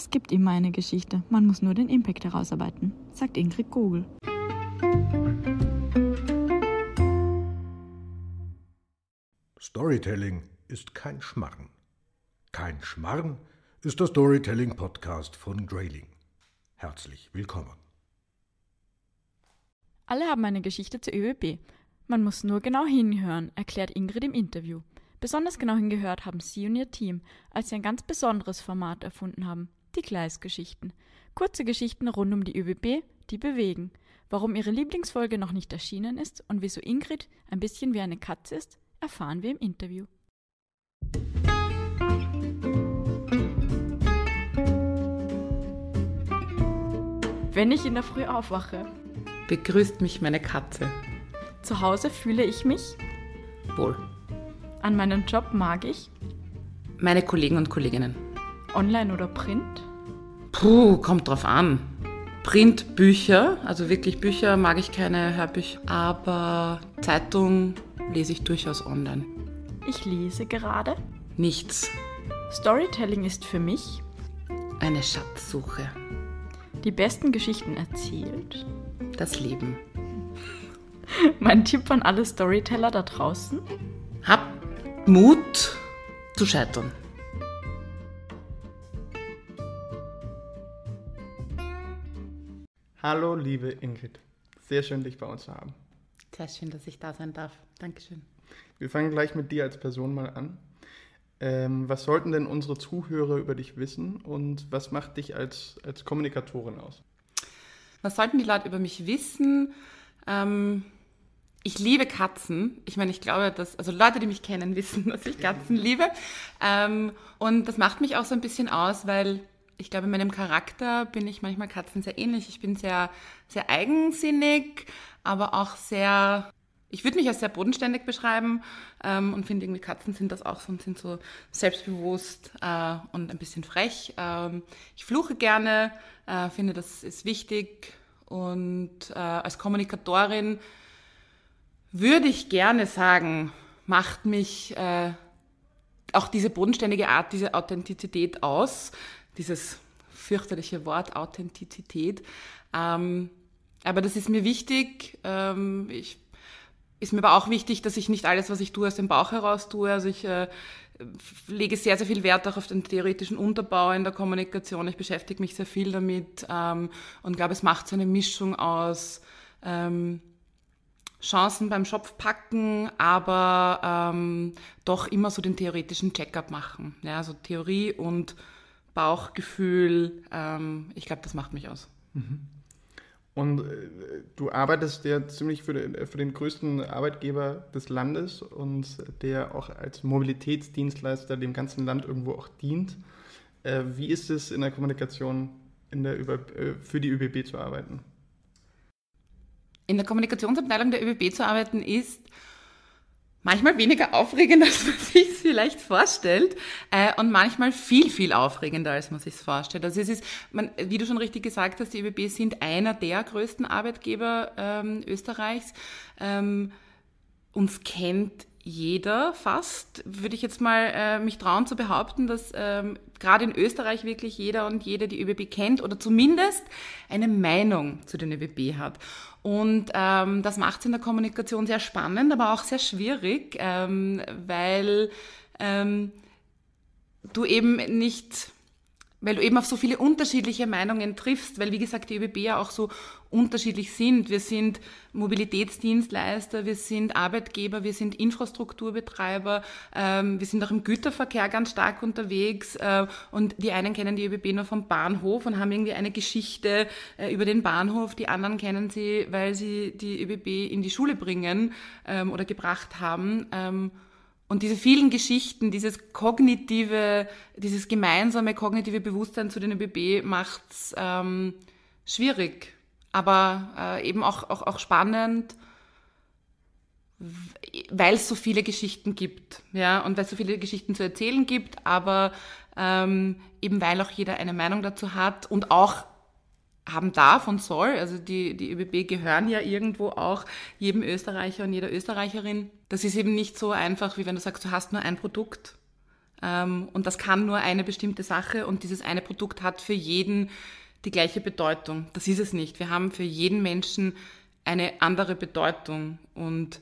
Es gibt immer eine Geschichte, man muss nur den Impact herausarbeiten, sagt Ingrid Gogel. Storytelling ist kein Schmarren. Kein Schmarren ist der Storytelling-Podcast von Grayling. Herzlich willkommen. Alle haben eine Geschichte zur ÖBB. Man muss nur genau hinhören, erklärt Ingrid im Interview. Besonders genau hingehört haben sie und ihr Team, als sie ein ganz besonderes Format erfunden haben, die Gleisgeschichten. Kurze Geschichten rund um die ÖBB, die bewegen. Warum ihre Lieblingsfolge noch nicht erschienen ist und wieso Ingrid ein bisschen wie eine Katze ist, erfahren wir im Interview. Wenn ich in der Früh aufwache, begrüßt mich meine Katze. Zu Hause fühle ich mich wohl. An meinem Job mag ich meine Kollegen und Kolleginnen. Online oder Print? Puh, kommt drauf an. Print, Bücher, also wirklich Bücher mag ich keine Hörbücher, aber Zeitung lese ich durchaus online. Ich lese gerade nichts. Storytelling ist für mich eine Schatzsuche. Die besten Geschichten erzählt. Das Leben. mein Tipp an alle Storyteller da draußen? Hab Mut zu scheitern. Hallo, liebe Ingrid. Sehr schön, dich bei uns zu haben. Sehr schön, dass ich da sein darf. Dankeschön. Wir fangen gleich mit dir als Person mal an. Ähm, was sollten denn unsere Zuhörer über dich wissen und was macht dich als, als Kommunikatorin aus? Was sollten die Leute über mich wissen? Ähm, ich liebe Katzen. Ich meine, ich glaube, dass, also Leute, die mich kennen, wissen, dass ich Katzen liebe. Ähm, und das macht mich auch so ein bisschen aus, weil ich glaube, in meinem Charakter bin ich manchmal Katzen sehr ähnlich. Ich bin sehr, sehr eigensinnig, aber auch sehr ich würde mich als sehr bodenständig beschreiben ähm, und finde irgendwie Katzen sind das auch so und sind so selbstbewusst äh, und ein bisschen frech. Ähm, ich fluche gerne, äh, finde das ist wichtig und äh, als Kommunikatorin würde ich gerne sagen, macht mich äh, auch diese bodenständige Art, diese Authentizität aus, dieses fürchterliche Wort Authentizität. Ähm, aber das ist mir wichtig. Ähm, ich ist mir aber auch wichtig, dass ich nicht alles, was ich tue, aus dem Bauch heraus tue. Also ich äh, lege sehr, sehr viel Wert auch auf den theoretischen Unterbau in der Kommunikation. Ich beschäftige mich sehr viel damit ähm, und glaube, es macht so eine Mischung aus ähm, Chancen beim Schopf packen, aber ähm, doch immer so den theoretischen Checkup machen. Ja, also Theorie und Bauchgefühl, ähm, ich glaube, das macht mich aus. Mhm. Und äh, du arbeitest ja ziemlich für den, für den größten Arbeitgeber des Landes und der auch als Mobilitätsdienstleister dem ganzen Land irgendwo auch dient. Äh, wie ist es in der Kommunikation in der äh, für die ÖBB zu arbeiten? In der Kommunikationsabteilung der ÖBB zu arbeiten ist manchmal weniger aufregend, als man sich vielleicht vorstellt äh, und manchmal viel, viel aufregender, als man sich vorstellt. Also es ist, man, wie du schon richtig gesagt hast, die ÖBB sind einer der größten Arbeitgeber ähm, Österreichs. Ähm, uns kennt jeder fast, würde ich jetzt mal äh, mich trauen zu behaupten, dass ähm, gerade in Österreich wirklich jeder und jede die ÖBB kennt oder zumindest eine Meinung zu den ÖBB hat. Und ähm, das macht es in der Kommunikation sehr spannend, aber auch sehr schwierig, ähm, weil ähm, du eben nicht weil du eben auf so viele unterschiedliche Meinungen triffst, weil wie gesagt die ÖBB ja auch so unterschiedlich sind. Wir sind Mobilitätsdienstleister, wir sind Arbeitgeber, wir sind Infrastrukturbetreiber, ähm, wir sind auch im Güterverkehr ganz stark unterwegs äh, und die einen kennen die ÖBB nur vom Bahnhof und haben irgendwie eine Geschichte äh, über den Bahnhof, die anderen kennen sie, weil sie die ÖBB in die Schule bringen ähm, oder gebracht haben. Ähm, und diese vielen Geschichten, dieses kognitive, dieses gemeinsame kognitive Bewusstsein zu den ÖBB macht's ähm, schwierig, aber äh, eben auch, auch, auch spannend, weil es so viele Geschichten gibt, ja, und weil es so viele Geschichten zu erzählen gibt, aber ähm, eben weil auch jeder eine Meinung dazu hat und auch haben darf und soll. Also die, die ÖBB gehören ja irgendwo auch jedem Österreicher und jeder Österreicherin. Das ist eben nicht so einfach, wie wenn du sagst, du hast nur ein Produkt. Ähm, und das kann nur eine bestimmte Sache und dieses eine Produkt hat für jeden die gleiche Bedeutung. Das ist es nicht. Wir haben für jeden Menschen eine andere Bedeutung und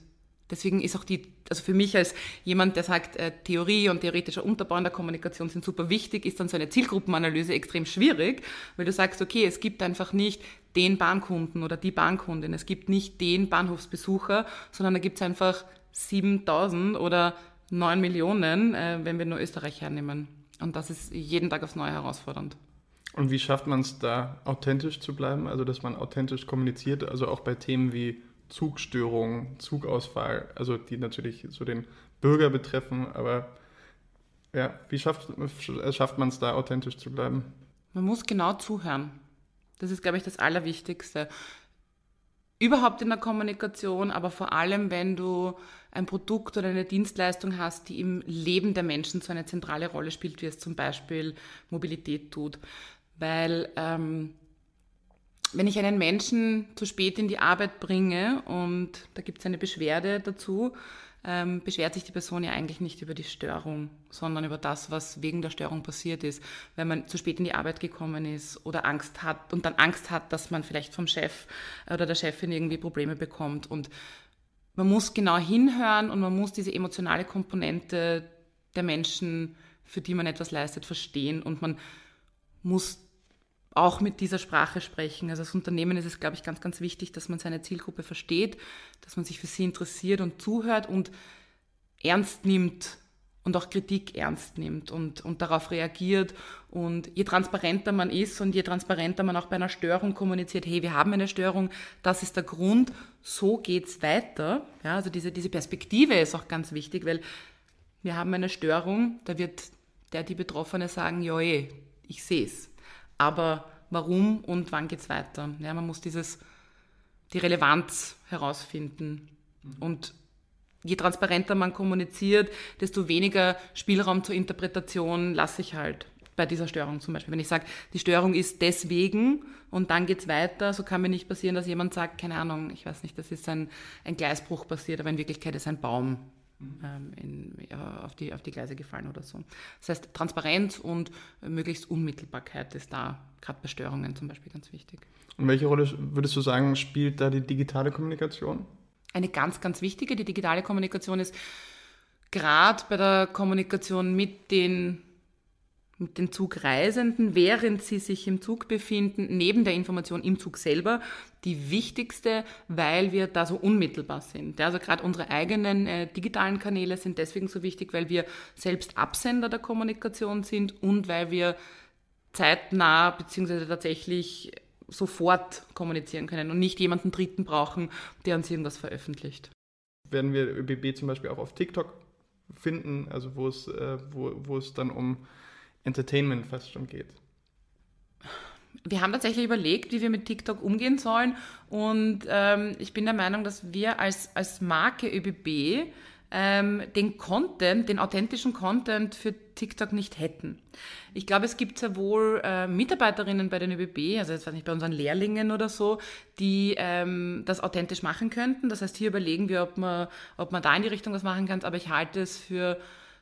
deswegen ist auch die, also für mich als jemand, der sagt, äh, Theorie und theoretischer Unterbau in der Kommunikation sind super wichtig, ist dann so eine Zielgruppenanalyse extrem schwierig, weil du sagst, okay, es gibt einfach nicht den Bahnkunden oder die Bahnkundin, es gibt nicht den Bahnhofsbesucher, sondern da gibt es einfach 7000 oder 9 Millionen, äh, wenn wir nur Österreich hernehmen. Und das ist jeden Tag aufs Neue herausfordernd. Und wie schafft man es da, authentisch zu bleiben? Also, dass man authentisch kommuniziert, also auch bei Themen wie Zugstörungen, Zugausfall, also die natürlich so den Bürger betreffen, aber ja, wie schafft, schafft man es da, authentisch zu bleiben? Man muss genau zuhören. Das ist, glaube ich, das Allerwichtigste. Überhaupt in der Kommunikation, aber vor allem, wenn du ein Produkt oder eine Dienstleistung hast, die im Leben der Menschen so eine zentrale Rolle spielt, wie es zum Beispiel Mobilität tut. Weil ähm, wenn ich einen Menschen zu spät in die Arbeit bringe und da gibt es eine Beschwerde dazu, ähm, beschwert sich die Person ja eigentlich nicht über die Störung, sondern über das, was wegen der Störung passiert ist. Wenn man zu spät in die Arbeit gekommen ist oder Angst hat und dann Angst hat, dass man vielleicht vom Chef oder der Chefin irgendwie Probleme bekommt. Und man muss genau hinhören und man muss diese emotionale Komponente der Menschen, für die man etwas leistet, verstehen und man muss auch mit dieser Sprache sprechen. Also als Unternehmen ist es, glaube ich, ganz, ganz wichtig, dass man seine Zielgruppe versteht, dass man sich für sie interessiert und zuhört und ernst nimmt und auch Kritik ernst nimmt und, und darauf reagiert. Und je transparenter man ist und je transparenter man auch bei einer Störung kommuniziert, hey, wir haben eine Störung, das ist der Grund, so geht's weiter. Ja, also diese, diese Perspektive ist auch ganz wichtig, weil wir haben eine Störung, da wird der, die Betroffene sagen, ja, eh, ich sehe es aber warum und wann geht es weiter? Ja, man muss dieses, die Relevanz herausfinden. Mhm. Und je transparenter man kommuniziert, desto weniger Spielraum zur Interpretation lasse ich halt bei dieser Störung zum Beispiel. Wenn ich sage, die Störung ist deswegen und dann geht es weiter, so kann mir nicht passieren, dass jemand sagt, keine Ahnung, ich weiß nicht, das ist ein, ein Gleisbruch passiert, aber in Wirklichkeit ist ein Baum ähm, in, ja, auf, die, auf die Gleise gefallen oder so. Das heißt, Transparenz und möglichst Unmittelbarkeit ist da, gerade bei Störungen zum Beispiel, ganz wichtig. Und welche Rolle würdest du sagen, spielt da die digitale Kommunikation? Eine ganz, ganz wichtige. Die digitale Kommunikation ist gerade bei der Kommunikation mit den mit den Zugreisenden, während sie sich im Zug befinden, neben der Information im Zug selber, die wichtigste, weil wir da so unmittelbar sind. Also gerade unsere eigenen äh, digitalen Kanäle sind deswegen so wichtig, weil wir selbst Absender der Kommunikation sind und weil wir zeitnah beziehungsweise tatsächlich sofort kommunizieren können und nicht jemanden Dritten brauchen, der uns irgendwas veröffentlicht. Werden wir ÖBB zum Beispiel auch auf TikTok finden, also äh, wo, wo es dann um Entertainment fast schon geht. Wir haben tatsächlich überlegt, wie wir mit TikTok umgehen sollen. Und ähm, ich bin der Meinung, dass wir als, als Marke ÖBB ähm, den Content, den authentischen Content für TikTok nicht hätten. Ich glaube, es gibt sehr wohl äh, Mitarbeiterinnen bei den ÖBB, also jetzt weiß nicht, bei unseren Lehrlingen oder so, die ähm, das authentisch machen könnten. Das heißt, hier überlegen wir, ob man, ob man da in die Richtung was machen kann. Aber ich halte es für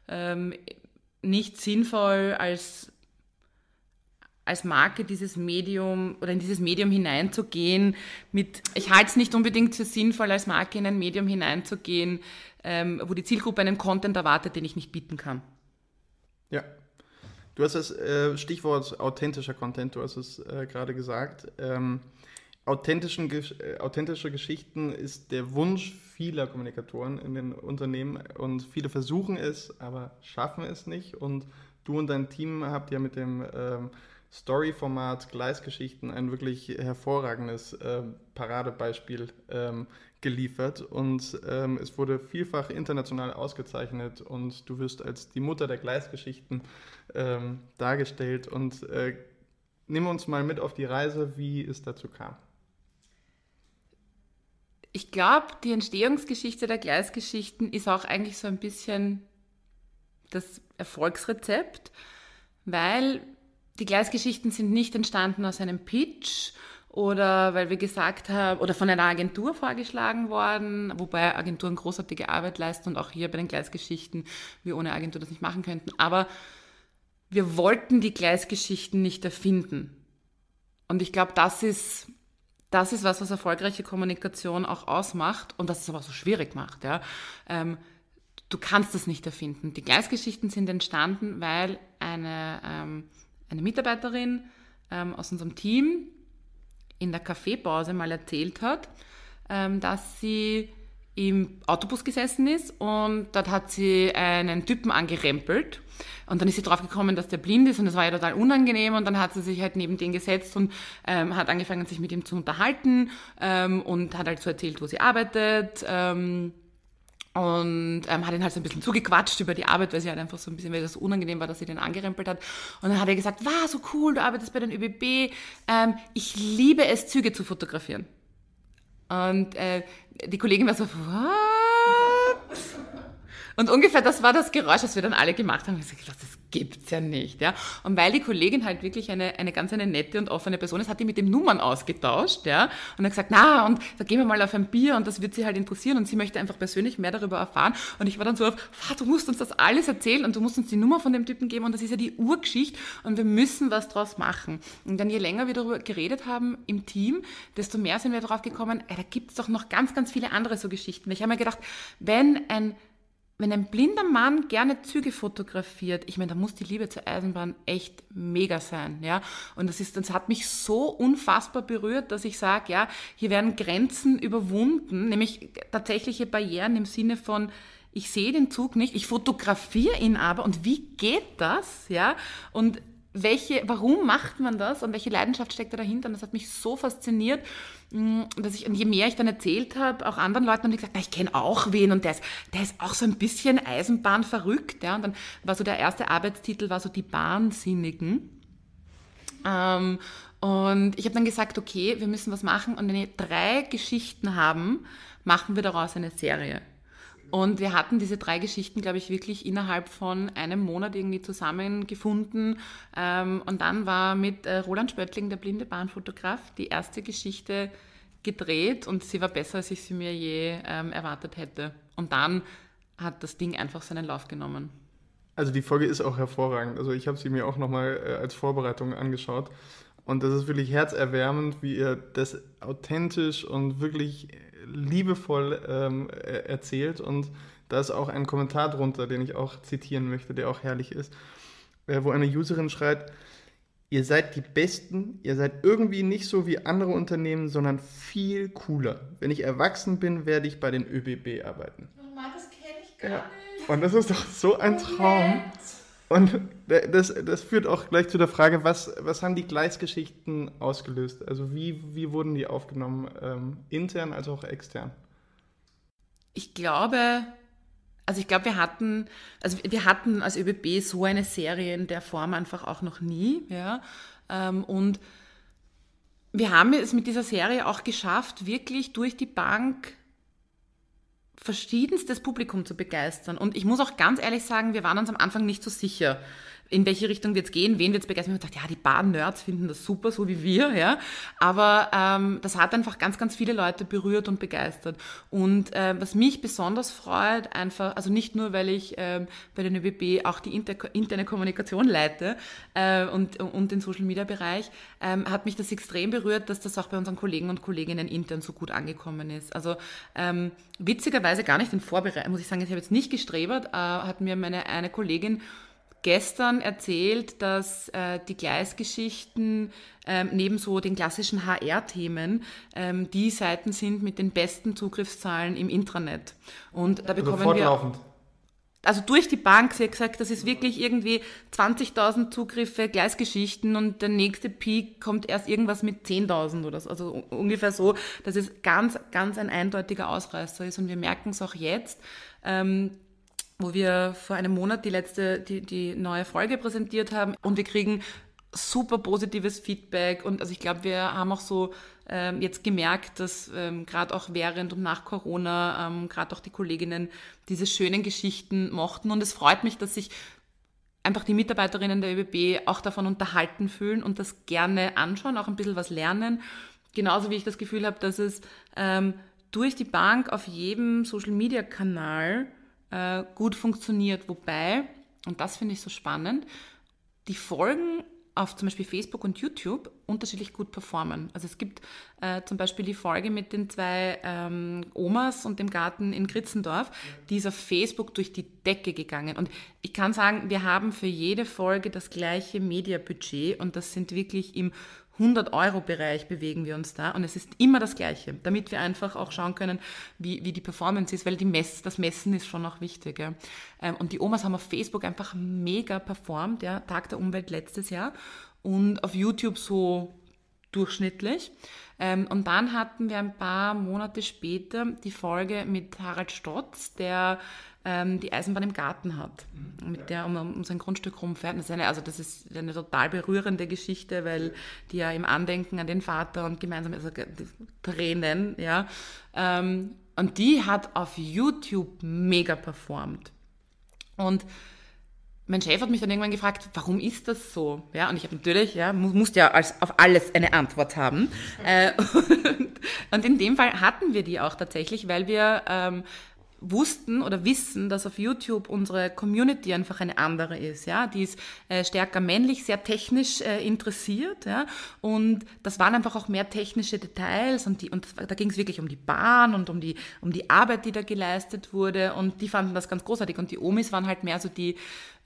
ähm, nicht sinnvoll als als Marke dieses Medium oder in dieses Medium hineinzugehen mit, ich halte es nicht unbedingt für sinnvoll, als Marke in ein Medium hineinzugehen, ähm, wo die Zielgruppe einen Content erwartet, den ich nicht bieten kann. Ja. Du hast das äh, Stichwort authentischer Content, du hast es äh, gerade gesagt. Ähm, authentischen, äh, authentische Geschichten ist der Wunsch vieler Kommunikatoren in den Unternehmen und viele versuchen es, aber schaffen es nicht. Und du und dein Team habt ja mit dem ähm, Story-Format Gleisgeschichten ein wirklich hervorragendes äh, Paradebeispiel ähm, geliefert und ähm, es wurde vielfach international ausgezeichnet und du wirst als die Mutter der Gleisgeschichten ähm, dargestellt und äh, nimm uns mal mit auf die Reise, wie es dazu kam. Ich glaube, die Entstehungsgeschichte der Gleisgeschichten ist auch eigentlich so ein bisschen das Erfolgsrezept, weil die Gleisgeschichten sind nicht entstanden aus einem Pitch oder weil wir gesagt haben, oder von einer Agentur vorgeschlagen worden, wobei Agenturen großartige Arbeit leisten und auch hier bei den Gleisgeschichten wir ohne Agentur das nicht machen könnten. Aber wir wollten die Gleisgeschichten nicht erfinden. Und ich glaube, das ist, das ist was, was erfolgreiche Kommunikation auch ausmacht und das es aber so schwierig macht. Ja. Ähm, du kannst das nicht erfinden. Die Gleisgeschichten sind entstanden, weil eine, ähm, eine Mitarbeiterin ähm, aus unserem Team in der Kaffeepause mal erzählt hat, ähm, dass sie im Autobus gesessen ist und dort hat sie einen Typen angerempelt und dann ist sie draufgekommen, dass der blind ist und das war ja total unangenehm und dann hat sie sich halt neben den gesetzt und ähm, hat angefangen, sich mit ihm zu unterhalten ähm, und hat halt so erzählt, wo sie arbeitet ähm, und ähm, hat ihn halt so ein bisschen zugequatscht über die Arbeit, weil sie halt einfach so ein bisschen, weil das unangenehm war, dass sie den angerempelt hat. Und dann hat er gesagt, wow, so cool, du arbeitest bei den ÖBB. Ähm, ich liebe es, Züge zu fotografieren. Und äh, die Kollegin war so, what? Und ungefähr das war das Geräusch, das wir dann alle gemacht haben. Ich habe gesagt, das gibt's ja nicht, ja. Und weil die Kollegin halt wirklich eine, eine ganz eine nette und offene Person ist, hat die mit dem Nummern ausgetauscht, ja. Und hat gesagt, na, und da gehen wir mal auf ein Bier und das wird sie halt interessieren und sie möchte einfach persönlich mehr darüber erfahren. Und ich war dann so auf, du musst uns das alles erzählen und du musst uns die Nummer von dem Typen geben und das ist ja die Urgeschichte und wir müssen was draus machen. Und dann je länger wir darüber geredet haben im Team, desto mehr sind wir darauf gekommen, ey, da gibt's doch noch ganz, ganz viele andere so Geschichten. Ich habe mir gedacht, wenn ein wenn ein blinder Mann gerne Züge fotografiert, ich meine, da muss die Liebe zur Eisenbahn echt mega sein, ja. Und das ist, das hat mich so unfassbar berührt, dass ich sage, ja, hier werden Grenzen überwunden, nämlich tatsächliche Barrieren im Sinne von, ich sehe den Zug nicht, ich fotografiere ihn aber und wie geht das, ja? Und welche, warum macht man das und welche Leidenschaft steckt da dahinter? Und das hat mich so fasziniert, mm, dass ich, und je mehr ich dann erzählt habe, auch anderen Leuten, haben die gesagt, na, ich kenne auch wen und der ist, der ist auch so ein bisschen Eisenbahn verrückt. Ja? Und dann war so der erste Arbeitstitel, war so die Bahnsinnigen. Ähm, und ich habe dann gesagt, okay, wir müssen was machen. Und wenn wir drei Geschichten haben, machen wir daraus eine Serie. Und wir hatten diese drei Geschichten, glaube ich, wirklich innerhalb von einem Monat irgendwie zusammengefunden. Ähm, und dann war mit äh, Roland Spöttling, der blinde Bahnfotograf, die erste Geschichte gedreht und sie war besser, als ich sie mir je ähm, erwartet hätte. Und dann hat das Ding einfach seinen Lauf genommen. Also die Folge ist auch hervorragend. Also ich habe sie mir auch nochmal äh, als Vorbereitung angeschaut. Und das ist wirklich herzerwärmend, wie ihr das authentisch und wirklich liebevoll ähm, erzählt und da ist auch ein Kommentar drunter, den ich auch zitieren möchte, der auch herrlich ist, äh, wo eine Userin schreibt, ihr seid die Besten, ihr seid irgendwie nicht so wie andere Unternehmen, sondern viel cooler. Wenn ich erwachsen bin, werde ich bei den ÖBB arbeiten. Oh Mann, das kenne ich gar ja. nicht. Und das ist doch so ein Traum. Und das, das führt auch gleich zu der Frage, was, was haben die Gleisgeschichten ausgelöst? Also wie, wie wurden die aufgenommen, ähm, intern als auch extern? Ich glaube, also ich glaube, wir hatten, also wir hatten als ÖBB so eine Serie in der Form einfach auch noch nie, ja. Ähm, und wir haben es mit dieser Serie auch geschafft, wirklich durch die Bank verschiedenstes Publikum zu begeistern. Und ich muss auch ganz ehrlich sagen, wir waren uns am Anfang nicht so sicher, in welche Richtung wird es gehen, wen wird es begeistern. Ich habe gedacht, ja, die Bahn-Nerds finden das super, so wie wir, ja. Aber ähm, das hat einfach ganz, ganz viele Leute berührt und begeistert. Und äh, was mich besonders freut, einfach, also nicht nur, weil ich ähm, bei den ÖBB auch die inter interne Kommunikation leite äh, und, und den Social-Media-Bereich, ähm, hat mich das extrem berührt, dass das auch bei unseren Kollegen und Kolleginnen intern so gut angekommen ist. Also ähm, witzigerweise gar nicht in Vorbereitung, muss ich sagen, ich habe jetzt nicht gestrebert, äh, hat mir meine eine Kollegin gestern erzählt, dass äh, die Gleisgeschichten ähm, neben so den klassischen HR-Themen ähm, die Seiten sind mit den besten Zugriffszahlen im Intranet. Und da also bekommen also fortlaufend. wir also durch die Bank, sie hat gesagt, das ist wirklich irgendwie 20.000 Zugriffe, Gleisgeschichten und der nächste Peak kommt erst irgendwas mit 10.000 oder so. Also ungefähr so, dass es ganz, ganz ein eindeutiger Ausreißer ist und wir merken es auch jetzt. Ähm, wo wir vor einem Monat die letzte, die, die neue Folge präsentiert haben. Und wir kriegen super positives Feedback. Und also ich glaube, wir haben auch so ähm, jetzt gemerkt, dass ähm, gerade auch während und nach Corona ähm, gerade auch die Kolleginnen diese schönen Geschichten mochten. Und es freut mich, dass sich einfach die Mitarbeiterinnen der ÖBB auch davon unterhalten fühlen und das gerne anschauen, auch ein bisschen was lernen. Genauso wie ich das Gefühl habe, dass es ähm, durch die Bank auf jedem Social-Media-Kanal äh, gut funktioniert. Wobei, und das finde ich so spannend, die Folgen auf zum Beispiel Facebook und YouTube unterschiedlich gut performen. Also es gibt äh, zum Beispiel die Folge mit den zwei ähm, Omas und dem Garten in Kritzendorf, die ist auf Facebook durch die Decke gegangen. Und ich kann sagen, wir haben für jede Folge das gleiche Mediabudget und das sind wirklich im 100-Euro-Bereich bewegen wir uns da und es ist immer das Gleiche, damit wir einfach auch schauen können, wie, wie die Performance ist, weil die Mess, das Messen ist schon auch wichtig. Ja. Ähm, und die Omas haben auf Facebook einfach mega performt, ja, Tag der Umwelt letztes Jahr und auf YouTube so durchschnittlich. Ähm, und dann hatten wir ein paar Monate später die Folge mit Harald Stotz, der ähm, die Eisenbahn im Garten hat, mit der um, um sein Grundstück rumfährt. Das ist eine, also das ist eine total berührende Geschichte, weil die ja im Andenken an den Vater und gemeinsam also Tränen, ja. Ähm, und die hat auf YouTube mega performt. Und mein Chef hat mich dann irgendwann gefragt, warum ist das so? Ja, und ich habe natürlich, ja, mu musste ja als, auf alles eine Antwort haben. äh, und, und, in dem Fall hatten wir die auch tatsächlich, weil wir ähm, wussten oder wissen, dass auf YouTube unsere Community einfach eine andere ist, ja, die ist äh, stärker männlich, sehr technisch äh, interessiert, ja, und das waren einfach auch mehr technische Details und die und da ging es wirklich um die Bahn und um die um die Arbeit, die da geleistet wurde und die fanden das ganz großartig und die Omis waren halt mehr so die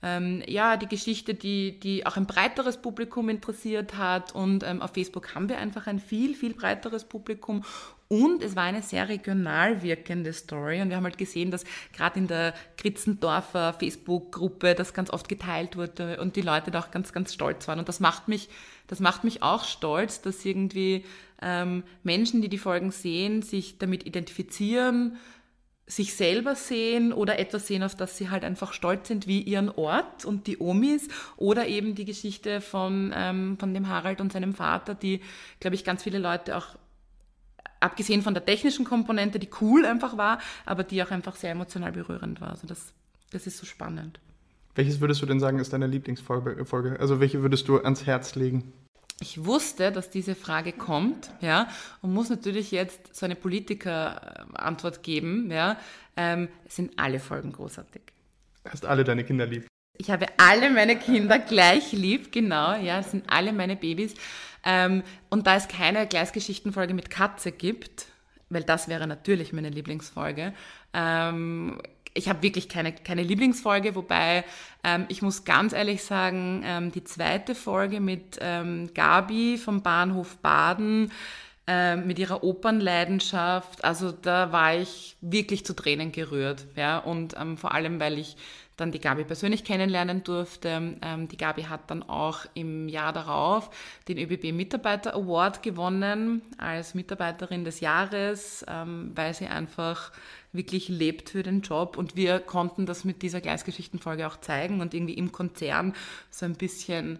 ähm, ja, die Geschichte, die, die auch ein breiteres Publikum interessiert hat. Und ähm, auf Facebook haben wir einfach ein viel, viel breiteres Publikum. Und es war eine sehr regional wirkende Story. Und wir haben halt gesehen, dass gerade in der Kritzendorfer Facebook-Gruppe das ganz oft geteilt wurde und die Leute da auch ganz, ganz stolz waren. Und das macht mich, das macht mich auch stolz, dass irgendwie ähm, Menschen, die die Folgen sehen, sich damit identifizieren, sich selber sehen oder etwas sehen, auf das sie halt einfach stolz sind, wie ihren Ort und die Omis oder eben die Geschichte von, ähm, von dem Harald und seinem Vater, die, glaube ich, ganz viele Leute auch, abgesehen von der technischen Komponente, die cool einfach war, aber die auch einfach sehr emotional berührend war. Also das, das ist so spannend. Welches würdest du denn sagen, ist deine Lieblingsfolge? Also welche würdest du ans Herz legen? ich wusste, dass diese Frage kommt, ja, und muss natürlich jetzt so eine Politiker-Antwort geben, ja. Ähm, es sind alle Folgen großartig. Hast alle deine Kinder lieb? Ich habe alle meine Kinder gleich lieb, genau, ja, es sind alle meine Babys. Ähm, und da es keine Gleisgeschichtenfolge mit Katze gibt, weil das wäre natürlich meine Lieblingsfolge, ähm, ich habe wirklich keine, keine Lieblingsfolge, wobei ähm, ich muss ganz ehrlich sagen, ähm, die zweite Folge mit ähm, Gabi vom Bahnhof Baden, äh, mit ihrer Opernleidenschaft, also da war ich wirklich zu Tränen gerührt. Ja? Und ähm, vor allem, weil ich dann die Gabi persönlich kennenlernen durfte. Ähm, die Gabi hat dann auch im Jahr darauf den ÖBB Mitarbeiter Award gewonnen als Mitarbeiterin des Jahres, ähm, weil sie einfach wirklich lebt für den Job. Und wir konnten das mit dieser Gleisgeschichtenfolge auch zeigen und irgendwie im Konzern so ein bisschen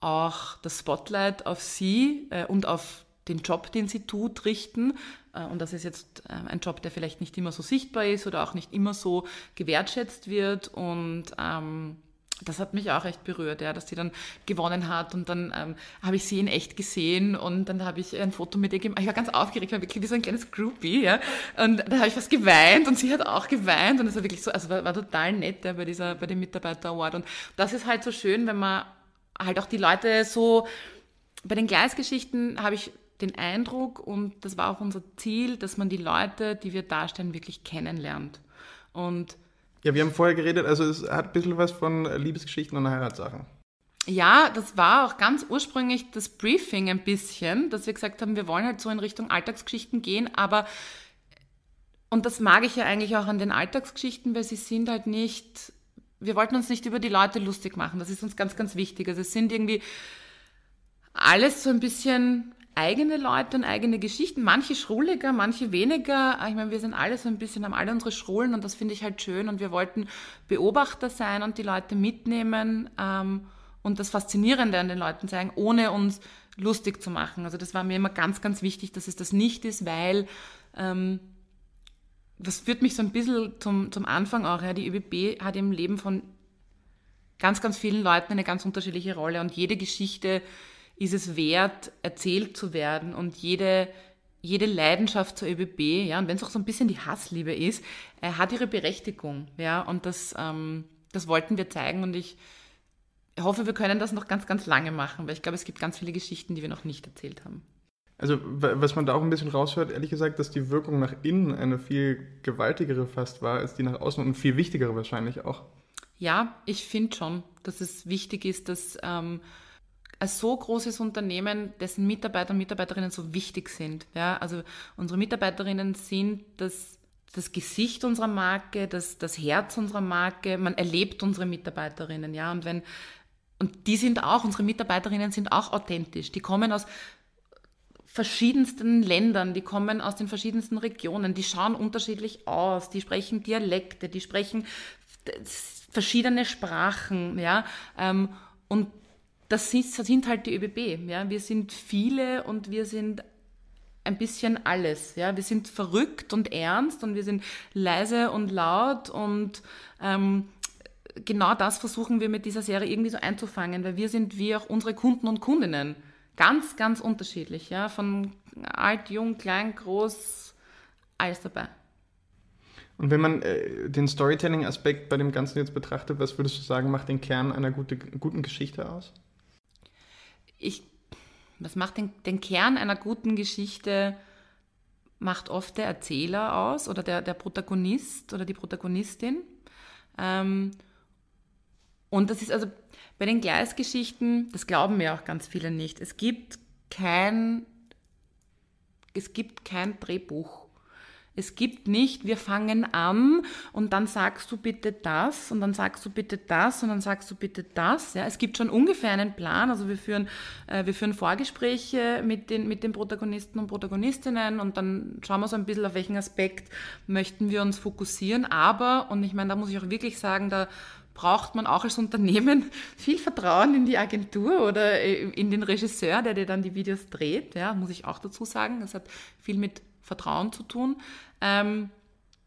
auch das Spotlight auf sie äh, und auf den Job, den sie tut, richten. Äh, und das ist jetzt äh, ein Job, der vielleicht nicht immer so sichtbar ist oder auch nicht immer so gewertschätzt wird. Und ähm, das hat mich auch echt berührt, ja, dass sie dann gewonnen hat und dann ähm, habe ich sie in echt gesehen und dann habe ich ein Foto mit ihr gemacht. Ich war ganz aufgeregt, war wirklich wie so ein kleines Groupie, ja. Und da habe ich fast geweint und sie hat auch geweint und es war wirklich so, also war, war total nett ja, bei dieser, bei dem Mitarbeiter Award. Und das ist halt so schön, wenn man halt auch die Leute so, bei den Gleisgeschichten habe ich den Eindruck und das war auch unser Ziel, dass man die Leute, die wir darstellen, wirklich kennenlernt. Und ja, wir haben vorher geredet, also es hat ein bisschen was von Liebesgeschichten und Heiratssachen. Ja, das war auch ganz ursprünglich das Briefing ein bisschen, dass wir gesagt haben, wir wollen halt so in Richtung Alltagsgeschichten gehen, aber und das mag ich ja eigentlich auch an den Alltagsgeschichten, weil sie sind halt nicht, wir wollten uns nicht über die Leute lustig machen, das ist uns ganz, ganz wichtig. Also es sind irgendwie alles so ein bisschen eigene Leute und eigene Geschichten, manche schrulliger, manche weniger. Ich meine, wir sind alle so ein bisschen, haben alle unsere Schrullen und das finde ich halt schön und wir wollten Beobachter sein und die Leute mitnehmen ähm, und das Faszinierende an den Leuten zeigen, ohne uns lustig zu machen. Also das war mir immer ganz, ganz wichtig, dass es das nicht ist, weil ähm, das führt mich so ein bisschen zum, zum Anfang auch. Ja. Die ÖBB hat im Leben von ganz, ganz vielen Leuten eine ganz unterschiedliche Rolle und jede Geschichte ist es wert, erzählt zu werden und jede, jede Leidenschaft zur ÖBB, ja, und wenn es auch so ein bisschen die Hassliebe ist, äh, hat ihre Berechtigung, ja, und das, ähm, das wollten wir zeigen und ich hoffe, wir können das noch ganz, ganz lange machen, weil ich glaube, es gibt ganz viele Geschichten, die wir noch nicht erzählt haben. Also, was man da auch ein bisschen raushört, ehrlich gesagt, dass die Wirkung nach innen eine viel gewaltigere fast war, als die nach außen und viel wichtigere wahrscheinlich auch. Ja, ich finde schon, dass es wichtig ist, dass ähm, ein so großes Unternehmen, dessen Mitarbeiter und Mitarbeiterinnen so wichtig sind. Ja, also unsere Mitarbeiterinnen sind das, das Gesicht unserer Marke, das, das Herz unserer Marke. Man erlebt unsere Mitarbeiterinnen, ja. Und wenn, und die sind auch, unsere Mitarbeiterinnen sind auch authentisch. Die kommen aus verschiedensten Ländern, die kommen aus den verschiedensten Regionen, die schauen unterschiedlich aus, die sprechen Dialekte, die sprechen verschiedene Sprachen, ja. Ähm, und das sind, das sind halt die ÖBB. Ja? Wir sind viele und wir sind ein bisschen alles. Ja? Wir sind verrückt und ernst und wir sind leise und laut und ähm, genau das versuchen wir mit dieser Serie irgendwie so einzufangen, weil wir sind wie auch unsere Kunden und Kundinnen. Ganz, ganz unterschiedlich. Ja? Von alt, jung, klein, groß, alles dabei. Und wenn man äh, den Storytelling-Aspekt bei dem Ganzen jetzt betrachtet, was würdest du sagen, macht den Kern einer gute, guten Geschichte aus? Ich, was macht den, den Kern einer guten Geschichte, macht oft der Erzähler aus oder der, der Protagonist oder die Protagonistin. Ähm, und das ist also bei den Gleisgeschichten, das glauben mir auch ganz viele nicht. Es gibt kein, es gibt kein Drehbuch es gibt nicht, wir fangen an und dann sagst du bitte das und dann sagst du bitte das und dann sagst du bitte das. Ja, es gibt schon ungefähr einen Plan. Also wir führen, äh, wir führen Vorgespräche mit den, mit den Protagonisten und Protagonistinnen und dann schauen wir so ein bisschen, auf welchen Aspekt möchten wir uns fokussieren. Aber, und ich meine, da muss ich auch wirklich sagen, da braucht man auch als Unternehmen viel Vertrauen in die Agentur oder äh, in den Regisseur, der dir dann die Videos dreht. Ja, muss ich auch dazu sagen. Das hat viel mit Vertrauen zu tun ähm,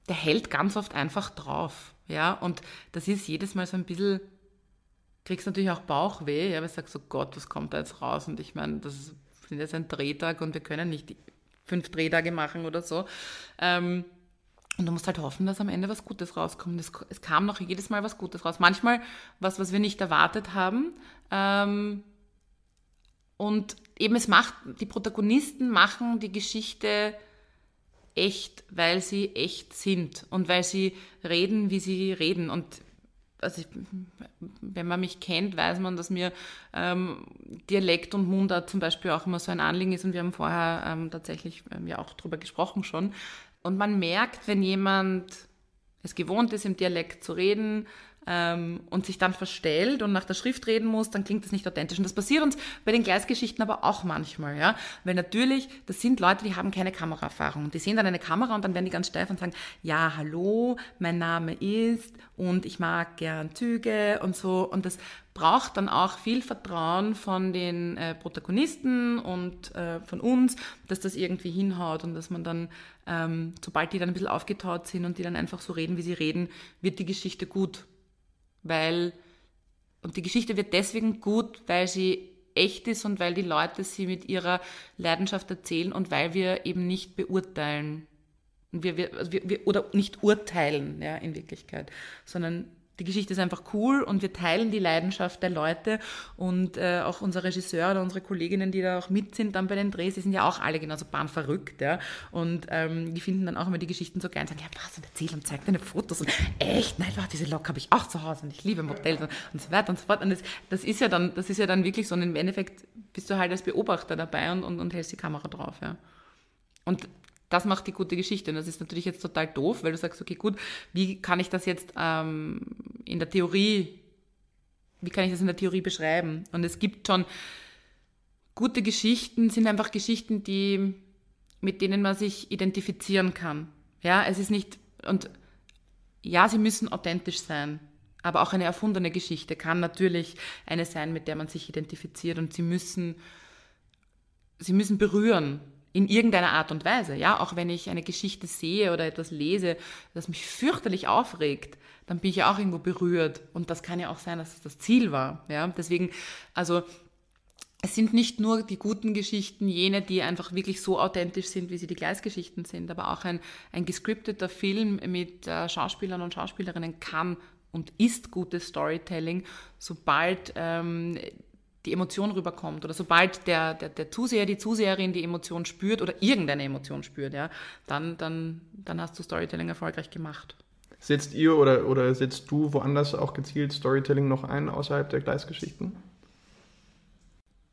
der hält ganz oft einfach drauf. Ja, und das ist jedes Mal so ein bisschen, kriegst natürlich auch Bauchweh, ja, weil du sagst so, Gott, was kommt da jetzt raus? Und ich meine, das ist jetzt ein Drehtag und wir können nicht fünf Drehtage machen oder so. Ähm, und du musst halt hoffen, dass am Ende was Gutes rauskommt. Es, es, kam noch jedes Mal was Gutes raus. Manchmal was, was wir nicht erwartet haben. Ähm, und eben es macht, die Protagonisten machen die Geschichte echt, weil sie echt sind und weil sie reden, wie sie reden. Und also ich, wenn man mich kennt, weiß man, dass mir ähm, Dialekt und Mundart zum Beispiel auch immer so ein Anliegen ist und wir haben vorher ähm, tatsächlich ähm, ja auch drüber gesprochen schon. Und man merkt, wenn jemand es gewohnt ist, im Dialekt zu reden, ähm, und sich dann verstellt und nach der Schrift reden muss, dann klingt das nicht authentisch. Und das passiert uns bei den Gleisgeschichten aber auch manchmal, ja. Weil natürlich, das sind Leute, die haben keine Kameraerfahrung. Die sehen dann eine Kamera und dann werden die ganz steif und sagen, ja, hallo, mein Name ist und ich mag gern Züge und so. Und das braucht dann auch viel Vertrauen von den äh, Protagonisten und äh, von uns, dass das irgendwie hinhaut und dass man dann, ähm, sobald die dann ein bisschen aufgetaut sind und die dann einfach so reden, wie sie reden, wird die Geschichte gut weil, und die Geschichte wird deswegen gut, weil sie echt ist und weil die Leute sie mit ihrer Leidenschaft erzählen und weil wir eben nicht beurteilen. Wir, also wir, wir, oder nicht urteilen, ja, in Wirklichkeit, sondern die Geschichte ist einfach cool und wir teilen die Leidenschaft der Leute und äh, auch unser Regisseur oder unsere Kolleginnen, die da auch mit sind dann bei den Drehs, die sind ja auch alle genauso bahnverrückt, ja, und ähm, die finden dann auch immer die Geschichten so geil und sagen, ja, was, und erzähl und zeig deine Fotos. Und echt, nein, wow, diese Lok habe ich auch zu Hause und ich liebe Modells und, und so weiter und so fort. Und das, das ist ja dann, das ist ja dann wirklich so und im Endeffekt bist du halt als Beobachter dabei und, und, und hältst die Kamera drauf, ja. Und das macht die gute Geschichte. Und das ist natürlich jetzt total doof, weil du sagst, okay, gut, wie kann ich das jetzt ähm, in der Theorie, wie kann ich das in der Theorie beschreiben? Und es gibt schon gute Geschichten, sind einfach Geschichten, die, mit denen man sich identifizieren kann. Ja, es ist nicht, und ja, sie müssen authentisch sein. Aber auch eine erfundene Geschichte kann natürlich eine sein, mit der man sich identifiziert und sie müssen, sie müssen berühren in irgendeiner Art und Weise. Ja, auch wenn ich eine Geschichte sehe oder etwas lese, das mich fürchterlich aufregt, dann bin ich ja auch irgendwo berührt. Und das kann ja auch sein, dass das das Ziel war. Ja, deswegen, also es sind nicht nur die guten Geschichten, jene, die einfach wirklich so authentisch sind, wie sie die Gleisgeschichten sind, aber auch ein, ein gescripteter Film mit äh, Schauspielern und Schauspielerinnen kann und ist gutes Storytelling, sobald ähm, die Emotion rüberkommt oder sobald der, der, der Zuseher, die Zuseherin die Emotion spürt oder irgendeine Emotion spürt, ja, dann, dann, dann hast du Storytelling erfolgreich gemacht. Setzt ihr oder, oder setzt du woanders auch gezielt Storytelling noch ein, außerhalb der Gleisgeschichten?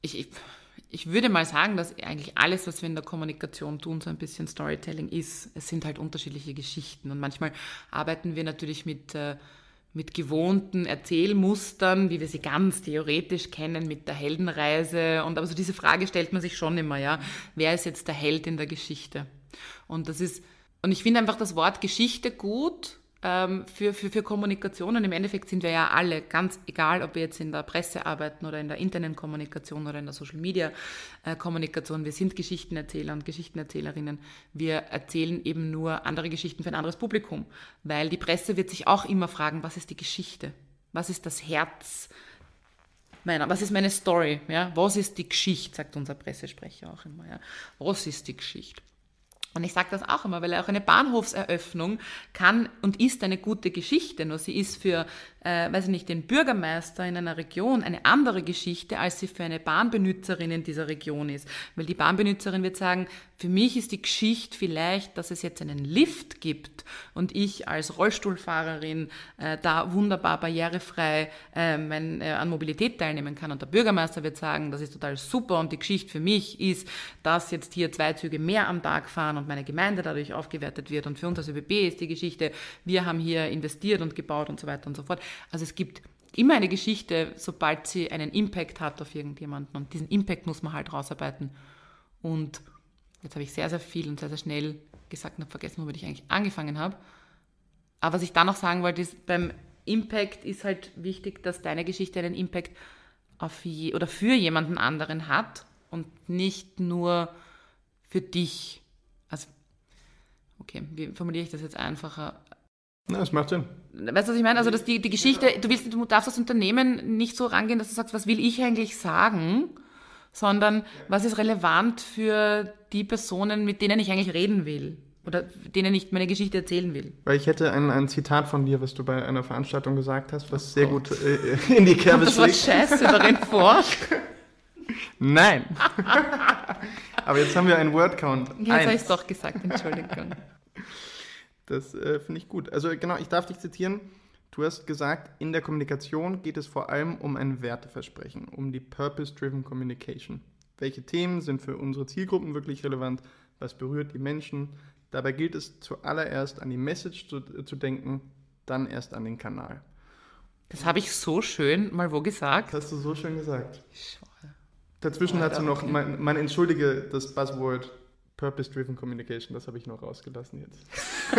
Ich, ich, ich würde mal sagen, dass eigentlich alles, was wir in der Kommunikation tun, so ein bisschen Storytelling ist. Es sind halt unterschiedliche Geschichten und manchmal arbeiten wir natürlich mit... Äh, mit gewohnten Erzählmustern, wie wir sie ganz theoretisch kennen, mit der Heldenreise. Und aber so diese Frage stellt man sich schon immer, ja. Wer ist jetzt der Held in der Geschichte? Und das ist, und ich finde einfach das Wort Geschichte gut, für, für, für Kommunikation. Und im Endeffekt sind wir ja alle, ganz egal, ob wir jetzt in der Presse arbeiten oder in der internen Kommunikation oder in der Social Media äh, Kommunikation, wir sind Geschichtenerzähler und Geschichtenerzählerinnen. Wir erzählen eben nur andere Geschichten für ein anderes Publikum, weil die Presse wird sich auch immer fragen, was ist die Geschichte? Was ist das Herz? Meiner, was ist meine Story? Ja? Was ist die Geschichte, sagt unser Pressesprecher auch immer. Ja? Was ist die Geschichte? Und ich sage das auch immer, weil auch eine Bahnhofseröffnung kann und ist eine gute Geschichte, nur sie ist für äh, weiß ich nicht, den Bürgermeister in einer Region eine andere Geschichte, als sie für eine Bahnbenutzerin in dieser Region ist. Weil die Bahnbenutzerin wird sagen, für mich ist die Geschichte vielleicht, dass es jetzt einen Lift gibt und ich als Rollstuhlfahrerin äh, da wunderbar barrierefrei äh, mein, äh, an Mobilität teilnehmen kann. Und der Bürgermeister wird sagen, das ist total super und die Geschichte für mich ist, dass jetzt hier zwei Züge mehr am Tag fahren und meine Gemeinde dadurch aufgewertet wird. Und für uns als ÖBB ist die Geschichte, wir haben hier investiert und gebaut und so weiter und so fort. Also es gibt immer eine Geschichte, sobald sie einen Impact hat auf irgendjemanden. Und diesen Impact muss man halt rausarbeiten. Und jetzt habe ich sehr, sehr viel und sehr, sehr schnell gesagt und habe vergessen, womit ich eigentlich angefangen habe. Aber was ich da noch sagen wollte, ist, beim Impact ist halt wichtig, dass deine Geschichte einen Impact auf je, oder für jemanden anderen hat und nicht nur für dich. Also, okay, wie formuliere ich das jetzt einfacher? Na, das macht Sinn. Weißt du, was ich meine? Also, dass die, die Geschichte, du willst, du darfst als Unternehmen nicht so rangehen, dass du sagst, was will ich eigentlich sagen, sondern was ist relevant für die Personen, mit denen ich eigentlich reden will oder denen ich meine Geschichte erzählen will. Weil ich hätte ein, ein Zitat von dir, was du bei einer Veranstaltung gesagt hast, was oh sehr Gott. gut äh, in die Kerbe schlägt. Das Wort Scheiße darin vor. Nein. Aber jetzt haben wir einen Wordcount. Jetzt habe ich es doch gesagt, Entschuldigung. Das äh, finde ich gut. Also genau, ich darf dich zitieren. Du hast gesagt, in der Kommunikation geht es vor allem um ein Werteversprechen, um die Purpose-Driven Communication. Welche Themen sind für unsere Zielgruppen wirklich relevant? Was berührt die Menschen? Dabei gilt es zuallererst an die Message zu, äh, zu denken, dann erst an den Kanal. Das habe ich so schön mal wo gesagt. Das hast du so schön gesagt. Dazwischen hast du noch, man, man entschuldige das Buzzword Purpose-Driven Communication, das habe ich noch rausgelassen jetzt.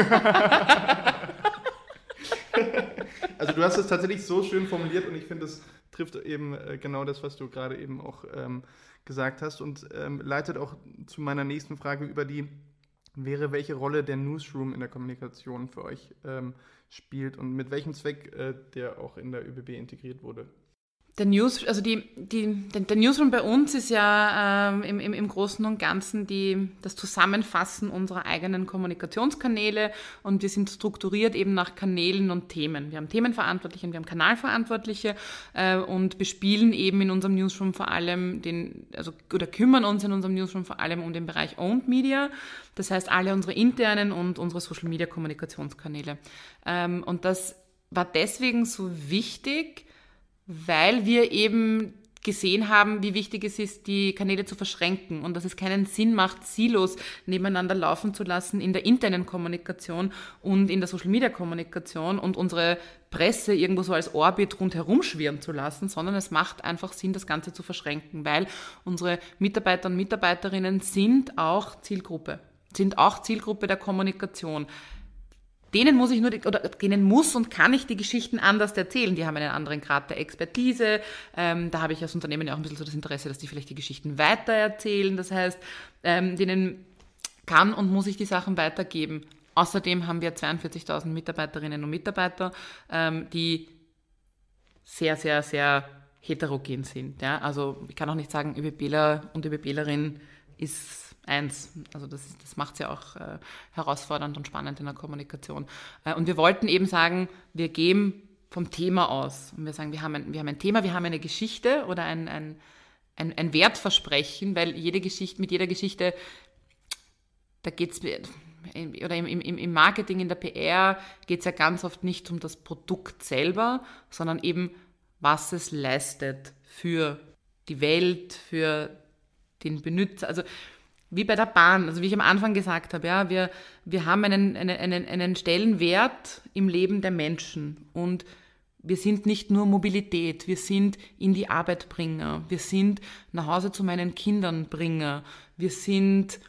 also du hast es tatsächlich so schön formuliert und ich finde, es trifft eben äh, genau das, was du gerade eben auch ähm, gesagt hast und ähm, leitet auch zu meiner nächsten Frage über die wäre, welche Rolle der Newsroom in der Kommunikation für euch ähm, spielt und mit welchem Zweck äh, der auch in der ÖBB integriert wurde. Der News, also die, die, der, Newsroom bei uns ist ja ähm, im, im, im Großen und Ganzen die, das Zusammenfassen unserer eigenen Kommunikationskanäle und wir sind strukturiert eben nach Kanälen und Themen. Wir haben Themenverantwortliche und wir haben Kanalverantwortliche äh, und bespielen eben in unserem Newsroom vor allem den, also oder kümmern uns in unserem Newsroom vor allem um den Bereich Owned Media, das heißt alle unsere internen und unsere Social Media Kommunikationskanäle. Ähm, und das war deswegen so wichtig, weil wir eben gesehen haben, wie wichtig es ist, die Kanäle zu verschränken und dass es keinen Sinn macht, Silos nebeneinander laufen zu lassen in der internen Kommunikation und in der Social-Media-Kommunikation und unsere Presse irgendwo so als Orbit rundherum schwirren zu lassen, sondern es macht einfach Sinn, das Ganze zu verschränken, weil unsere Mitarbeiter und Mitarbeiterinnen sind auch Zielgruppe, sind auch Zielgruppe der Kommunikation denen muss ich nur, die, oder denen muss und kann ich die Geschichten anders erzählen. Die haben einen anderen Grad der Expertise. Ähm, da habe ich als Unternehmen ja auch ein bisschen so das Interesse, dass die vielleicht die Geschichten weitererzählen. Das heißt, ähm, denen kann und muss ich die Sachen weitergeben. Außerdem haben wir 42.000 Mitarbeiterinnen und Mitarbeiter, ähm, die sehr, sehr, sehr heterogen sind. Ja? Also ich kann auch nicht sagen, ÖBBler und ÖBBlerin ist eins. Also das, das macht es ja auch äh, herausfordernd und spannend in der Kommunikation. Äh, und wir wollten eben sagen, wir gehen vom Thema aus. Und wir sagen, wir haben ein, wir haben ein Thema, wir haben eine Geschichte oder ein, ein, ein, ein Wertversprechen, weil jede Geschichte, mit jeder Geschichte, da geht es oder im, im, im Marketing, in der PR geht es ja ganz oft nicht um das Produkt selber, sondern eben, was es leistet für die Welt, für den Benutzer. Also wie bei der Bahn, also wie ich am Anfang gesagt habe, ja, wir, wir haben einen, einen, einen, einen Stellenwert im Leben der Menschen und wir sind nicht nur Mobilität, wir sind in die Arbeit Bringer, wir sind nach Hause zu meinen Kindern Bringer, wir sind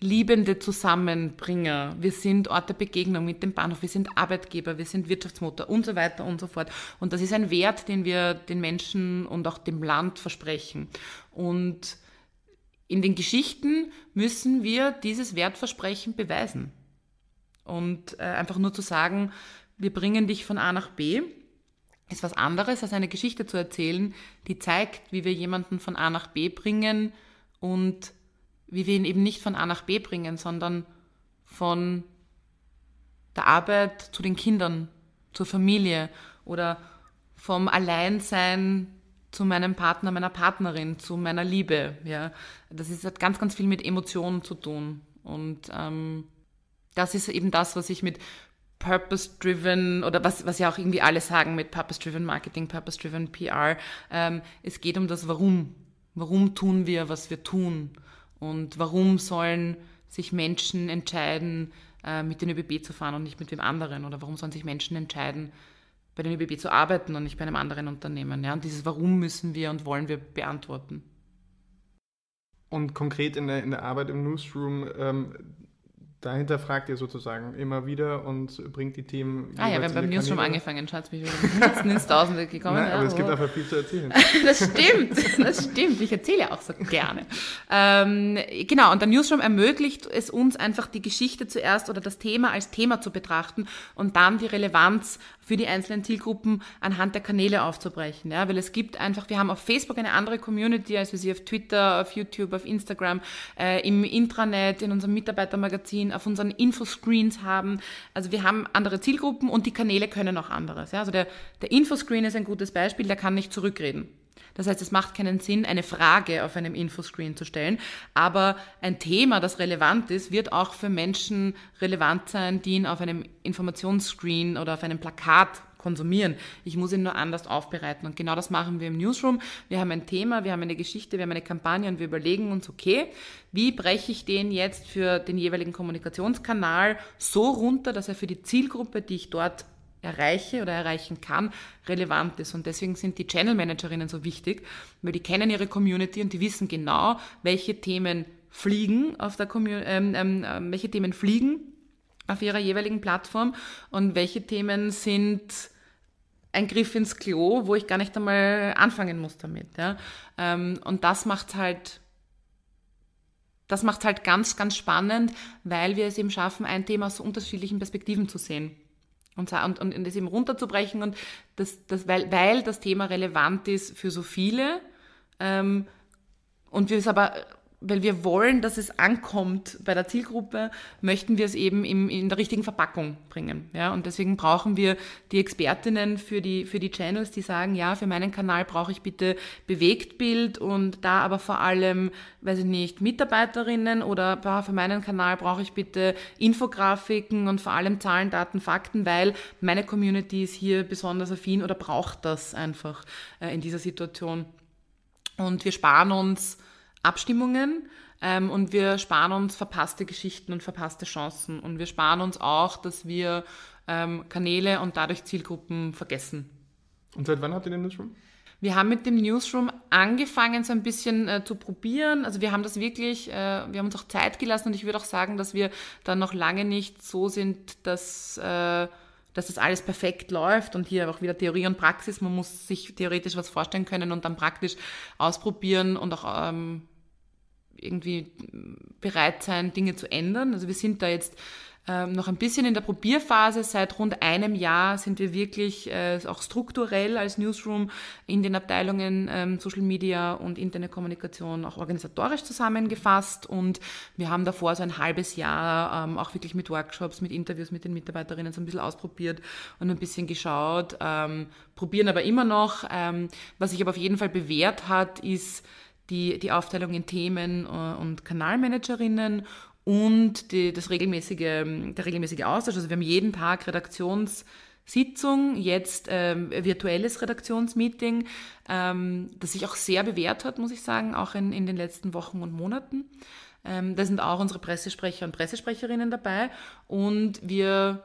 liebende Zusammenbringer, wir sind Ort der Begegnung mit dem Bahnhof, wir sind Arbeitgeber, wir sind Wirtschaftsmotor und so weiter und so fort. Und das ist ein Wert, den wir den Menschen und auch dem Land versprechen. Und in den Geschichten müssen wir dieses Wertversprechen beweisen. Und äh, einfach nur zu sagen, wir bringen dich von A nach B, ist was anderes, als eine Geschichte zu erzählen, die zeigt, wie wir jemanden von A nach B bringen und wie wir ihn eben nicht von A nach B bringen, sondern von der Arbeit zu den Kindern, zur Familie oder vom Alleinsein zu meinem Partner, meiner Partnerin, zu meiner Liebe. Ja, das ist, hat ganz, ganz viel mit Emotionen zu tun. Und ähm, das ist eben das, was ich mit Purpose-driven oder was, was ja auch irgendwie alle sagen mit Purpose-driven Marketing, Purpose-driven PR. Ähm, es geht um das Warum. Warum tun wir, was wir tun? Und warum sollen sich Menschen entscheiden, äh, mit den ÖBB zu fahren und nicht mit dem anderen? Oder warum sollen sich Menschen entscheiden, bei den ÖBB zu arbeiten und nicht bei einem anderen Unternehmen? Ja? Und dieses Warum müssen wir und wollen wir beantworten. Und konkret in der, in der Arbeit im Newsroom, ähm, dahinter fragt ihr sozusagen immer wieder und bringt die Themen. Ah ja, wir haben beim Newsroom angefangen, schaut mich wieder ins Tausende gekommen. Nein, ja, aber es gibt einfach viel zu erzählen. das stimmt, das stimmt. Ich erzähle ja auch so gerne. Ähm, genau, und der Newsroom ermöglicht es uns einfach die Geschichte zuerst oder das Thema als Thema zu betrachten und dann die Relevanz für die einzelnen Zielgruppen anhand der Kanäle aufzubrechen. Ja? Weil es gibt einfach, wir haben auf Facebook eine andere Community, als wir sie auf Twitter, auf YouTube, auf Instagram, äh, im Intranet, in unserem Mitarbeitermagazin, auf unseren Infoscreens haben. Also wir haben andere Zielgruppen und die Kanäle können auch anderes. Ja? Also der, der Infoscreen ist ein gutes Beispiel, der kann nicht zurückreden. Das heißt, es macht keinen Sinn, eine Frage auf einem Infoscreen zu stellen, aber ein Thema, das relevant ist, wird auch für Menschen relevant sein, die ihn auf einem Informationsscreen oder auf einem Plakat konsumieren. Ich muss ihn nur anders aufbereiten. Und genau das machen wir im Newsroom. Wir haben ein Thema, wir haben eine Geschichte, wir haben eine Kampagne und wir überlegen uns, okay, wie breche ich den jetzt für den jeweiligen Kommunikationskanal so runter, dass er für die Zielgruppe, die ich dort erreiche oder erreichen kann, relevant ist. Und deswegen sind die Channel Managerinnen so wichtig, weil die kennen ihre Community und die wissen genau, welche Themen fliegen auf der Community, ähm, ähm, ähm, welche Themen fliegen auf ihrer jeweiligen Plattform und welche Themen sind ein Griff ins Klo, wo ich gar nicht einmal anfangen muss damit. Ja? Ähm, und das macht halt das macht halt ganz, ganz spannend, weil wir es eben schaffen, ein Thema aus unterschiedlichen Perspektiven zu sehen und, und, und eben runterzubrechen und das, das, weil, weil das Thema relevant ist für so viele ähm, und wir es aber weil wir wollen, dass es ankommt bei der Zielgruppe, möchten wir es eben im, in der richtigen Verpackung bringen. Ja? Und deswegen brauchen wir die Expertinnen für die, für die Channels, die sagen, ja, für meinen Kanal brauche ich bitte Bewegtbild und da aber vor allem, weiß ich nicht, Mitarbeiterinnen oder für meinen Kanal brauche ich bitte Infografiken und vor allem Zahlen, Daten, Fakten, weil meine Community ist hier besonders affin oder braucht das einfach äh, in dieser Situation. Und wir sparen uns Abstimmungen ähm, und wir sparen uns verpasste Geschichten und verpasste Chancen und wir sparen uns auch, dass wir ähm, Kanäle und dadurch Zielgruppen vergessen. Und seit wann habt ihr den Newsroom? Wir haben mit dem Newsroom angefangen, so ein bisschen äh, zu probieren. Also wir haben das wirklich, äh, wir haben uns auch Zeit gelassen und ich würde auch sagen, dass wir dann noch lange nicht so sind, dass äh, dass das alles perfekt läuft und hier auch wieder Theorie und Praxis. Man muss sich theoretisch was vorstellen können und dann praktisch ausprobieren und auch ähm, irgendwie bereit sein, Dinge zu ändern. Also wir sind da jetzt ähm, noch ein bisschen in der Probierphase. Seit rund einem Jahr sind wir wirklich äh, auch strukturell als Newsroom in den Abteilungen ähm, Social Media und interne Kommunikation auch organisatorisch zusammengefasst und wir haben davor so ein halbes Jahr ähm, auch wirklich mit Workshops, mit Interviews mit den Mitarbeiterinnen so ein bisschen ausprobiert und ein bisschen geschaut, ähm, probieren aber immer noch. Ähm, was sich aber auf jeden Fall bewährt hat, ist die, die Aufteilung in Themen äh, und Kanalmanagerinnen und die, das regelmäßige, der regelmäßige Austausch. Also wir haben jeden Tag Redaktionssitzung, jetzt ähm, virtuelles Redaktionsmeeting, ähm, das sich auch sehr bewährt hat, muss ich sagen, auch in, in den letzten Wochen und Monaten. Ähm, da sind auch unsere Pressesprecher und Pressesprecherinnen dabei und wir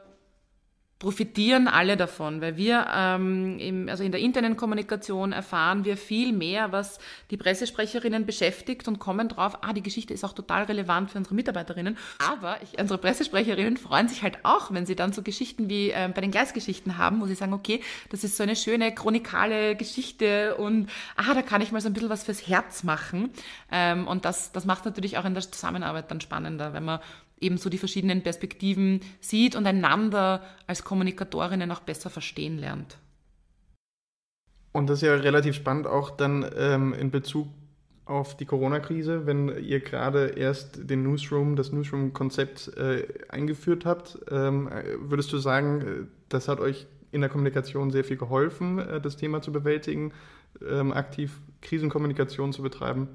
profitieren alle davon, weil wir ähm, im, also in der internen Kommunikation erfahren wir viel mehr, was die Pressesprecherinnen beschäftigt und kommen drauf, ah, die Geschichte ist auch total relevant für unsere Mitarbeiterinnen. Aber ich, unsere Pressesprecherinnen freuen sich halt auch, wenn sie dann so Geschichten wie ähm, bei den Gleisgeschichten haben, wo sie sagen, okay, das ist so eine schöne chronikale Geschichte und ah, da kann ich mal so ein bisschen was fürs Herz machen. Ähm, und das, das macht natürlich auch in der Zusammenarbeit dann spannender, wenn man eben so die verschiedenen Perspektiven sieht und einander als Kommunikatorinnen auch besser verstehen lernt. Und das ist ja relativ spannend auch dann ähm, in Bezug auf die Corona-Krise, wenn ihr gerade erst den Newsroom, das Newsroom-Konzept äh, eingeführt habt. Ähm, würdest du sagen, äh, das hat euch in der Kommunikation sehr viel geholfen, äh, das Thema zu bewältigen, ähm, aktiv Krisenkommunikation zu betreiben?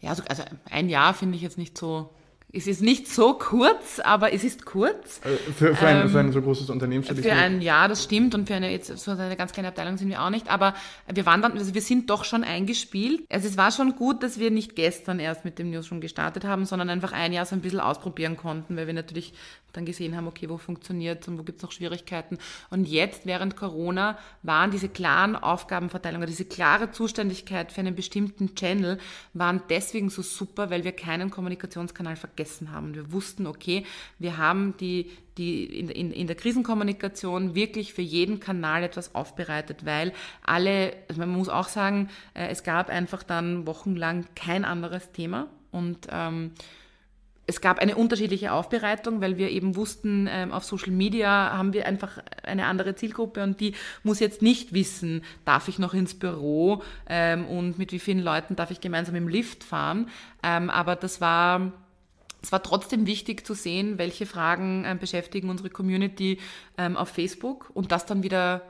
Ja, also, also ein Jahr finde ich jetzt nicht so es ist nicht so kurz, aber es ist kurz. Äh, für, für, ein, ähm, für ein so großes Unternehmen stelle Für ein Jahr, das stimmt. Und für eine, jetzt, so eine ganz kleine Abteilung sind wir auch nicht. Aber wir waren dann, also wir sind doch schon eingespielt. Also es war schon gut, dass wir nicht gestern erst mit dem Newsroom gestartet haben, sondern einfach ein Jahr so ein bisschen ausprobieren konnten, weil wir natürlich dann gesehen haben, okay, wo funktioniert und wo gibt es noch Schwierigkeiten. Und jetzt, während Corona, waren diese klaren Aufgabenverteilungen, diese klare Zuständigkeit für einen bestimmten Channel, waren deswegen so super, weil wir keinen Kommunikationskanal vergessen haben. Wir wussten, okay, wir haben die, die in, in, in der Krisenkommunikation wirklich für jeden Kanal etwas aufbereitet, weil alle, also man muss auch sagen, äh, es gab einfach dann wochenlang kein anderes Thema und ähm, es gab eine unterschiedliche Aufbereitung, weil wir eben wussten, ähm, auf Social Media haben wir einfach eine andere Zielgruppe und die muss jetzt nicht wissen, darf ich noch ins Büro ähm, und mit wie vielen Leuten darf ich gemeinsam im Lift fahren. Ähm, aber das war es war trotzdem wichtig zu sehen, welche Fragen ähm, beschäftigen unsere Community ähm, auf Facebook und das dann wieder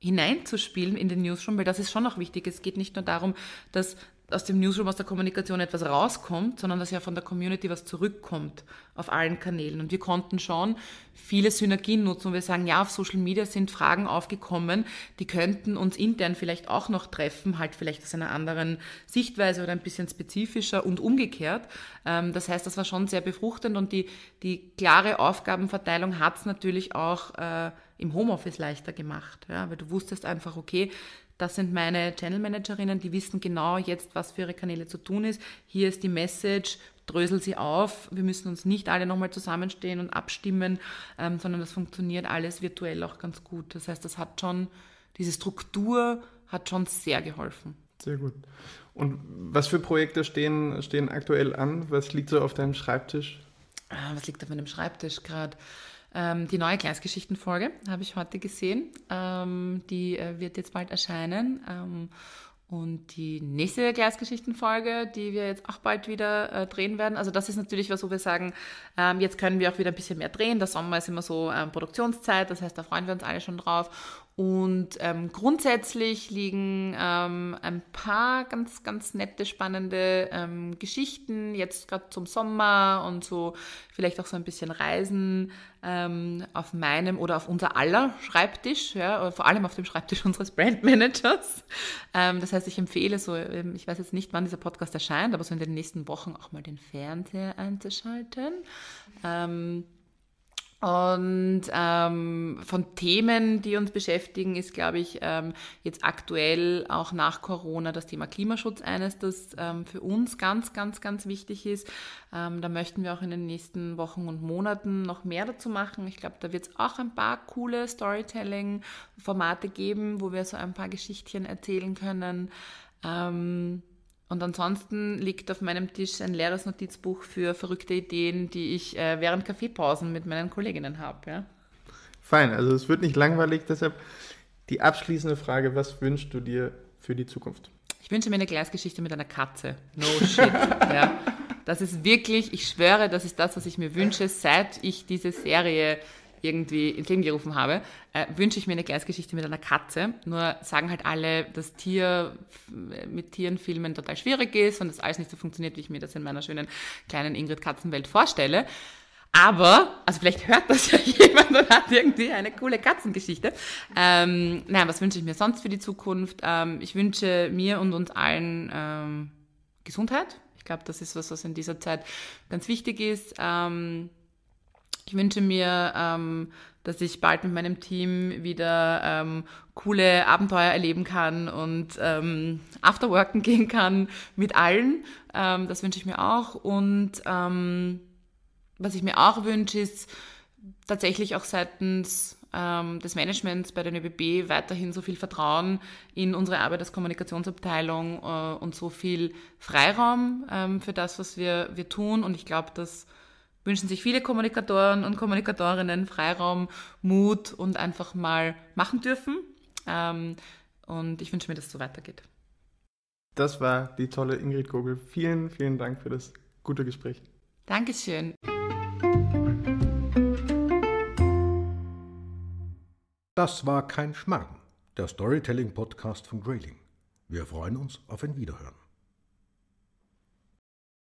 hineinzuspielen in den Newsroom, weil das ist schon auch wichtig. Es geht nicht nur darum, dass aus dem Newsroom, aus der Kommunikation etwas rauskommt, sondern dass ja von der Community was zurückkommt auf allen Kanälen. Und wir konnten schon viele Synergien nutzen, wir sagen, ja, auf Social Media sind Fragen aufgekommen, die könnten uns intern vielleicht auch noch treffen, halt vielleicht aus einer anderen Sichtweise oder ein bisschen spezifischer und umgekehrt. Ähm, das heißt, das war schon sehr befruchtend und die, die klare Aufgabenverteilung hat es natürlich auch äh, im Homeoffice leichter gemacht, ja, weil du wusstest einfach, okay, das sind meine Channel Managerinnen, die wissen genau jetzt, was für ihre Kanäle zu tun ist. Hier ist die Message, drösel sie auf. Wir müssen uns nicht alle nochmal zusammenstehen und abstimmen, ähm, sondern das funktioniert alles virtuell auch ganz gut. Das heißt, das hat schon, diese Struktur hat schon sehr geholfen. Sehr gut. Und was für Projekte stehen, stehen aktuell an? Was liegt so auf deinem Schreibtisch? Ah, was liegt auf meinem Schreibtisch gerade? Ähm, die neue Gleisgeschichtenfolge habe ich heute gesehen. Ähm, die äh, wird jetzt bald erscheinen. Ähm, und die nächste Gleisgeschichtenfolge, die wir jetzt auch bald wieder äh, drehen werden, also das ist natürlich was, wo wir sagen, ähm, jetzt können wir auch wieder ein bisschen mehr drehen. Der Sommer ist immer so ähm, Produktionszeit, das heißt, da freuen wir uns alle schon drauf. Und ähm, grundsätzlich liegen ähm, ein paar ganz, ganz nette, spannende ähm, Geschichten, jetzt gerade zum Sommer und so vielleicht auch so ein bisschen Reisen ähm, auf meinem oder auf unser aller Schreibtisch, ja, vor allem auf dem Schreibtisch unseres Brandmanagers. Ähm, das heißt, ich empfehle so, ähm, ich weiß jetzt nicht, wann dieser Podcast erscheint, aber so in den nächsten Wochen auch mal den Fernseher einzuschalten. Ähm, und ähm, von Themen, die uns beschäftigen, ist, glaube ich, ähm, jetzt aktuell auch nach Corona das Thema Klimaschutz eines, das ähm, für uns ganz, ganz, ganz wichtig ist. Ähm, da möchten wir auch in den nächsten Wochen und Monaten noch mehr dazu machen. Ich glaube, da wird es auch ein paar coole Storytelling-Formate geben, wo wir so ein paar Geschichtchen erzählen können. Und ansonsten liegt auf meinem Tisch ein leeres Notizbuch für verrückte Ideen, die ich äh, während Kaffeepausen mit meinen Kolleginnen habe. Ja? Fein, also es wird nicht langweilig, deshalb die abschließende Frage, was wünschst du dir für die Zukunft? Ich wünsche mir eine Gleisgeschichte mit einer Katze. No shit. ja. Das ist wirklich, ich schwöre, das ist das, was ich mir wünsche, seit ich diese Serie irgendwie ins Leben gerufen habe, äh, wünsche ich mir eine Gleisgeschichte mit einer Katze. Nur sagen halt alle, dass Tier mit Tieren filmen total schwierig ist und das alles nicht so funktioniert, wie ich mir das in meiner schönen kleinen Ingrid Katzenwelt vorstelle. Aber, also vielleicht hört das ja jemand und hat irgendwie eine coole Katzengeschichte. Ähm, naja, was wünsche ich mir sonst für die Zukunft? Ähm, ich wünsche mir und uns allen ähm, Gesundheit. Ich glaube, das ist was, was in dieser Zeit ganz wichtig ist. Ähm, ich wünsche mir, ähm, dass ich bald mit meinem Team wieder ähm, coole Abenteuer erleben kann und ähm, Afterworken gehen kann mit allen. Ähm, das wünsche ich mir auch. Und ähm, was ich mir auch wünsche, ist tatsächlich auch seitens ähm, des Managements bei den ÖBB weiterhin so viel Vertrauen in unsere Arbeit als Kommunikationsabteilung äh, und so viel Freiraum ähm, für das, was wir, wir tun. Und ich glaube, das wünschen sich viele Kommunikatoren und Kommunikatorinnen Freiraum, Mut und einfach mal machen dürfen. Ähm, und ich wünsche mir, dass es so weitergeht. Das war die tolle Ingrid Kogel. Vielen, vielen Dank für das gute Gespräch. Dankeschön. Das war kein Schmarrn, der Storytelling-Podcast von Grayling. Wir freuen uns auf ein Wiederhören.